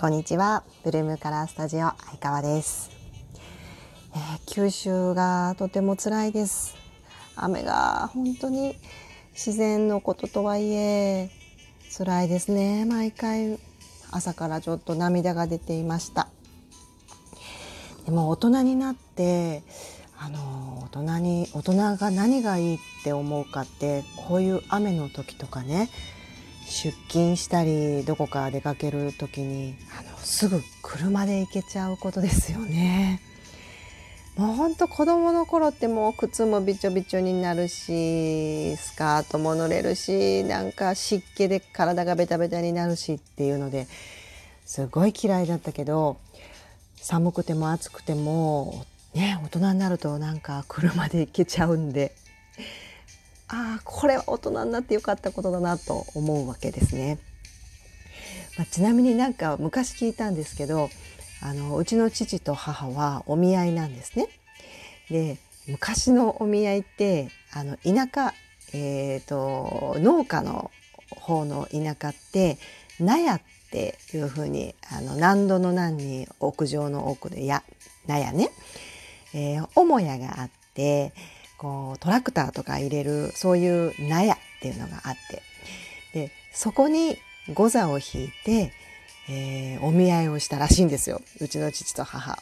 こんにちは。ブルームカラースタジオ相川です、えー、九州がとても辛いです。雨が本当に自然のこととはいえ辛いですね。毎回朝からちょっと涙が出ていました。でも大人になってあの大人に大人が何がいいって思うかってこういう雨の時とかね出勤したりどこか出かける時にあのすぐ車で行けちゃうことですよね。もうほんと子供の頃ってもう靴もびちょびちょになるしスカートも乗れるしなんか湿気で体がベタベタになるしっていうのですごい嫌いだったけど寒くても暑くてもね大人になるとなんか車で行けちゃうんでああこれは大人になってよかったことだなと思うわけですね。まあ、ちなみになんか昔聞いたんですけどあのうちの父と母はお見合いなんですね。で昔のお見合いってあの田舎、えーと、農家の方の田舎って納屋っていうふうにあの何度の何に屋上の奥でや納屋ね、えー、母屋があってこうトラクターとか入れるそういう納屋っていうのがあってでそこに御座を引いて、えー、お見合いをしたらしいんですようちの父と母。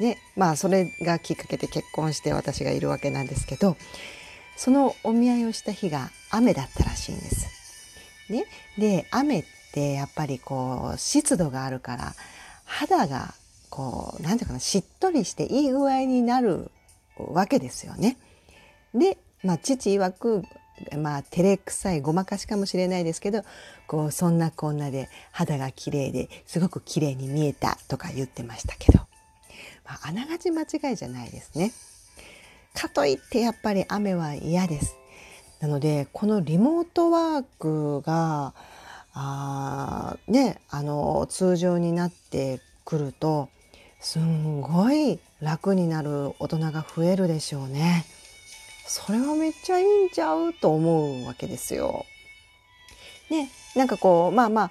でまあそれがきっかけで結婚して私がいるわけなんですけどそのお見合いをした日が雨だったらしいんです。ね、で雨ってやっぱりこう湿度があるから肌がこう何て言うかなしっとりしていい具合になるわけですよね。で、まあ、父曰くまあ照れくさいごまかしかもしれないですけどこうそんなこんなで肌が綺麗ですごく綺麗に見えたとか言ってましたけど、まあ、あながち間違いじゃないですね。かといってやっぱり雨は嫌です。なのでこのリモートワークがあねあの通常になってくるとすんごい楽になる大人が増えるでしょうね。それはめっちゃいいんちゃうと思うわけですよ。ね、なんかこうまあまあ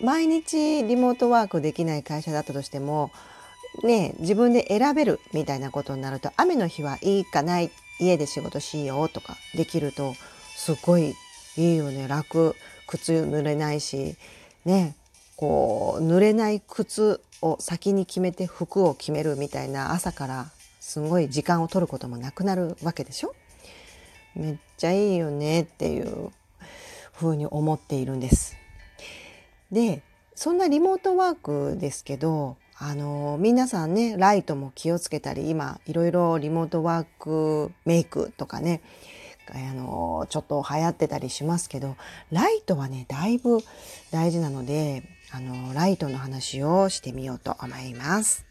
毎日リモートワークできない会社だったとしてもね自分で選べるみたいなことになると雨の日はいいかない家で仕事しようとかできるとすごいいいよね楽靴濡れないしねこう濡れない靴を先に決めて服を決めるみたいな朝からすごい時間を取ることもなくなるわけでしょ？めっちゃいいよねっていうふうに思っているんです。でそんなリモートワークですけどあの皆さんねライトも気をつけたり今いろいろリモートワークメイクとかねあのちょっと流行ってたりしますけどライトはねだいぶ大事なのであのライトの話をしてみようと思います。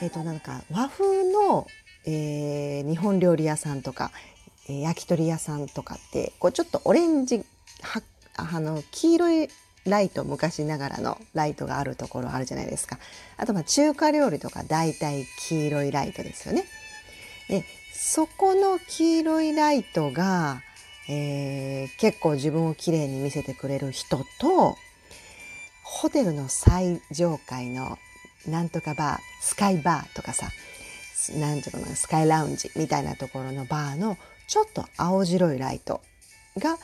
えっ、ー、となんか和風の、えー、日本料理屋さんとか、えー、焼き鳥屋さんとかってこうちょっとオレンジはあの黄色いライト昔ながらのライトがあるところあるじゃないですか。あとまあ中華料理とか大体黄色いライトですよね。でそこの黄色いライトが、えー、結構自分をきれいに見せてくれる人とホテルの最上階のなんとかバースカイバーとかさなんていうかなスカイラウンジみたいなところのバーのちょっと青白いライトが、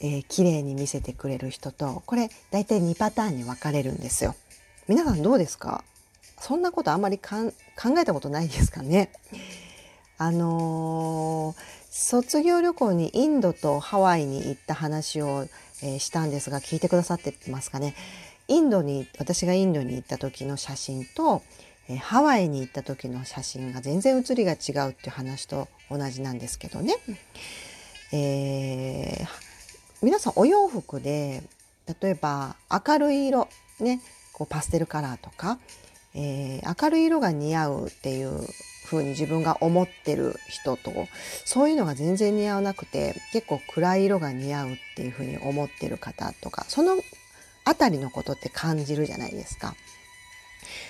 えー、綺麗に見せてくれる人とこれ大体2パターンに分かれるんですよ。皆さんどうですか？そんなことあんまり考えたことないですかね？あのー、卒業旅行にインドとハワイに行った話を、えー、したんですが聞いてくださってますかね？インドに私がインドに行った時の写真と、えハワイに行った時の写真が全然写りが違うっていう話と同じなんですけどね。えー、皆さんお洋服で例えば明るい色ねこうパステルカラーとか、えー、明るい色が似合うっていう風に自分が思ってる人とそういうのが全然似合わなくて結構暗い色が似合うっていう風に思ってる方とかそのあたりのことって感じるじゃないですか。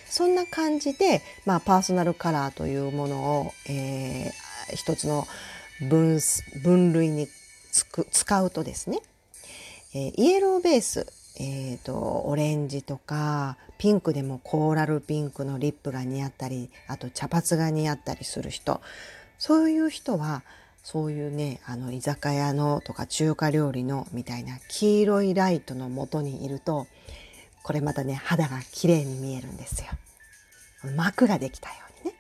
そんな感じで、まあ、パーソナルカラーというものを、えー、一つの分分類につく使うとですね、えー、イエローベース、えーと、オレンジとかピンクでもコーラルピンクのリップが似合ったりあと茶髪が似合ったりする人そういう人はそういうねあの居酒屋のとか中華料理のみたいな黄色いライトのもとにいるとこれまたね肌が綺麗に見えるんですよ。膜ができたようにね。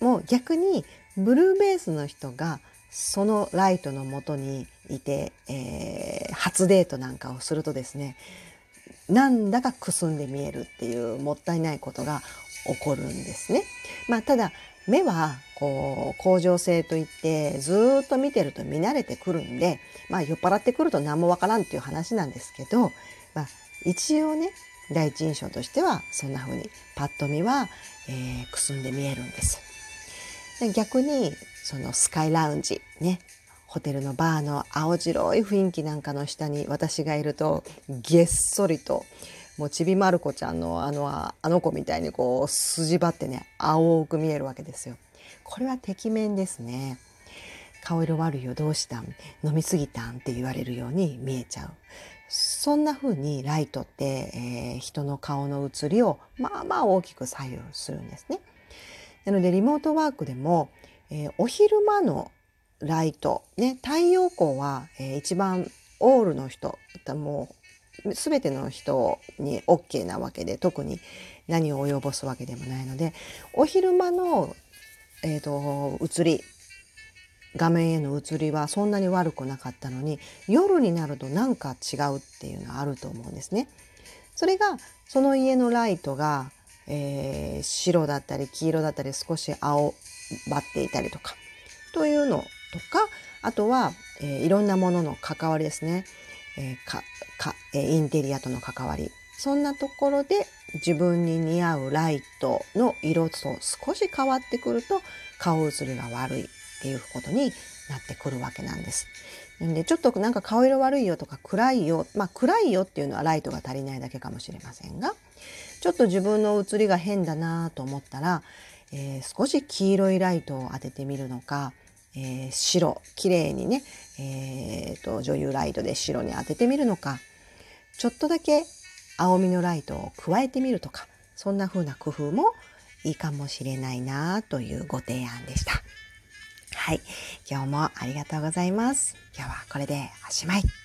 でも逆にブルーベースの人がそのライトのもとにいて、えー、初デートなんかをするとですねなんだかくすんで見えるっていうもったいないことが起こるんですね。まあ、ただ目はこう恒常性といってずっと見てると見慣れてくるんで、まあ、酔っ払ってくると何もわからんっていう話なんですけど、まあ、一応ね第一印象としてはそんな風にパッと見は、えー、くすんで見えるんです。で逆にそのスカイラウンジねホテルのバーの青白い雰囲気なんかの下に私がいるとげっそりともうちびまる子ちゃんのあのあの子みたいにこう筋張ってね青く見えるわけですよ。これはてきめんですね。顔色悪いよどうしたん？飲みすぎたん？って言われるように見えちゃう。そんな風にライトって、えー、人の顔の写りをまあまあ大きく左右するんですね。なのでリモートワークでも、えー、お昼間のライト、ね、太陽光は、えー、一番オールの人もう全ての人に OK なわけで特に何を及ぼすわけでもないのでお昼間の、えーと、映り画面への映りはそんなに悪くなかったのに夜になるとなんか違うっていうのはあると思うんですね。それがその家のライトが、えー、白だったり黄色だったり少し青ばっていたりとかというのとかあとは、えー、いろんなものの関わりですね。えー、かか、えインテリアとの関わりそんなところで自分に似合うライトの色と少し変わってくると顔写りが悪いっていうことになってくるわけなんです。んでちょっとなんか顔色悪いよとか暗いよまあ暗いよっていうのはライトが足りないだけかもしれませんがちょっと自分の写りが変だなと思ったら、えー、少し黄色いライトを当ててみるのかえー、白綺麗にね、えーと、女優ライトで白に当ててみるのかちょっとだけ青みのライトを加えてみるとかそんな風な工夫もいいかもしれないなというご提案でした。はい。今日もありがとうございます。今日はこれでおしまい。